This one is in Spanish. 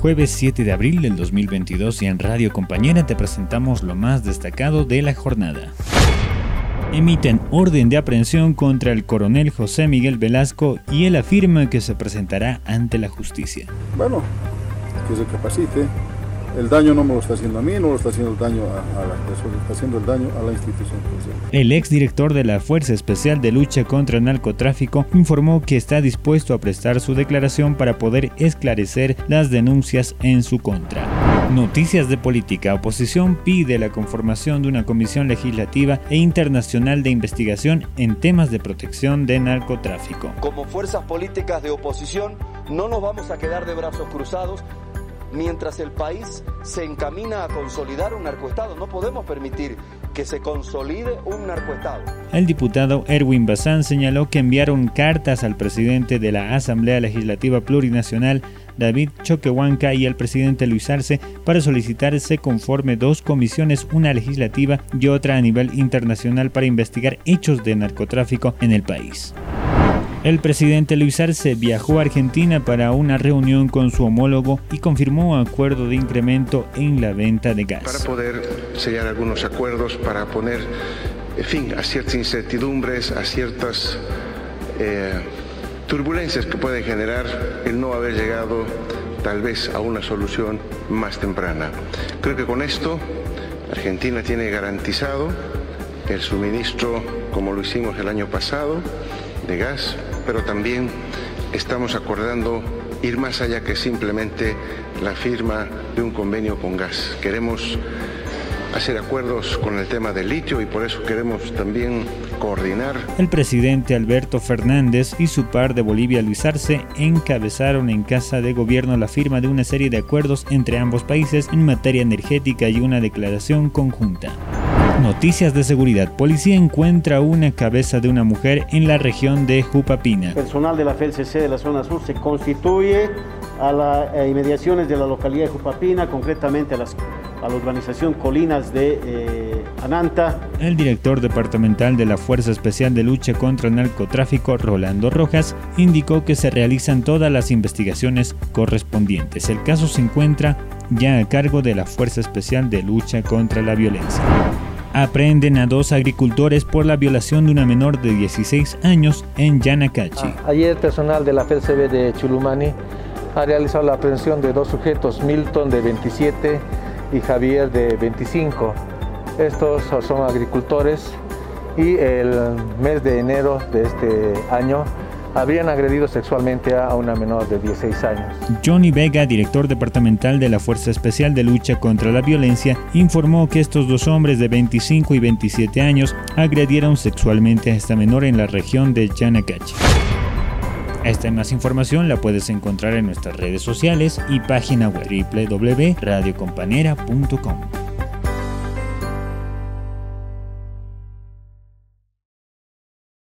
Jueves 7 de abril del 2022 y en Radio Compañera te presentamos lo más destacado de la jornada. Emiten orden de aprehensión contra el coronel José Miguel Velasco y él afirma que se presentará ante la justicia. Bueno, que se capacite, el daño no me lo está haciendo a mí, no lo está haciendo el daño a, la persona, está haciendo el daño a la institución. El exdirector de la Fuerza Especial de Lucha contra el Narcotráfico informó que está dispuesto a prestar su declaración para poder esclarecer las denuncias en su contra. Noticias de política. Oposición pide la conformación de una comisión legislativa e internacional de investigación en temas de protección de narcotráfico. Como fuerzas políticas de oposición, no nos vamos a quedar de brazos cruzados mientras el país se encamina a consolidar un narcoestado. No podemos permitir que se consolide un narcoestado. El diputado Erwin Bazán señaló que enviaron cartas al presidente de la Asamblea Legislativa Plurinacional, David Choquehuanca, y al presidente Luis Arce para solicitar se conforme dos comisiones, una legislativa y otra a nivel internacional para investigar hechos de narcotráfico en el país. El presidente Luis Arce viajó a Argentina para una reunión con su homólogo y confirmó acuerdo de incremento en la venta de gas. Para poder sellar algunos acuerdos, para poner fin a ciertas incertidumbres, a ciertas eh, turbulencias que pueden generar el no haber llegado tal vez a una solución más temprana. Creo que con esto Argentina tiene garantizado el suministro como lo hicimos el año pasado de gas, pero también estamos acordando ir más allá que simplemente la firma de un convenio con gas. Queremos hacer acuerdos con el tema del litio y por eso queremos también coordinar. El presidente Alberto Fernández y su par de Bolivia Luis Arce encabezaron en Casa de Gobierno la firma de una serie de acuerdos entre ambos países en materia energética y una declaración conjunta. Noticias de seguridad. Policía encuentra una cabeza de una mujer en la región de Jupapina. Personal de la FLCC de la zona sur se constituye a las eh, inmediaciones de la localidad de Jupapina, concretamente a, las, a la urbanización Colinas de eh, Ananta. El director departamental de la Fuerza Especial de Lucha contra el Narcotráfico, Rolando Rojas, indicó que se realizan todas las investigaciones correspondientes. El caso se encuentra ya a cargo de la Fuerza Especial de Lucha contra la Violencia aprenden a dos agricultores por la violación de una menor de 16 años en Yanacachi. Ah, ayer personal de la FCB de Chulumani ha realizado la aprehensión de dos sujetos, Milton de 27 y Javier de 25. Estos son agricultores y el mes de enero de este año habrían agredido sexualmente a una menor de 16 años. Johnny Vega, director departamental de la Fuerza Especial de Lucha contra la Violencia, informó que estos dos hombres de 25 y 27 años agredieron sexualmente a esta menor en la región de Yanacachi. Esta más información la puedes encontrar en nuestras redes sociales y página web www.radiocompanera.com.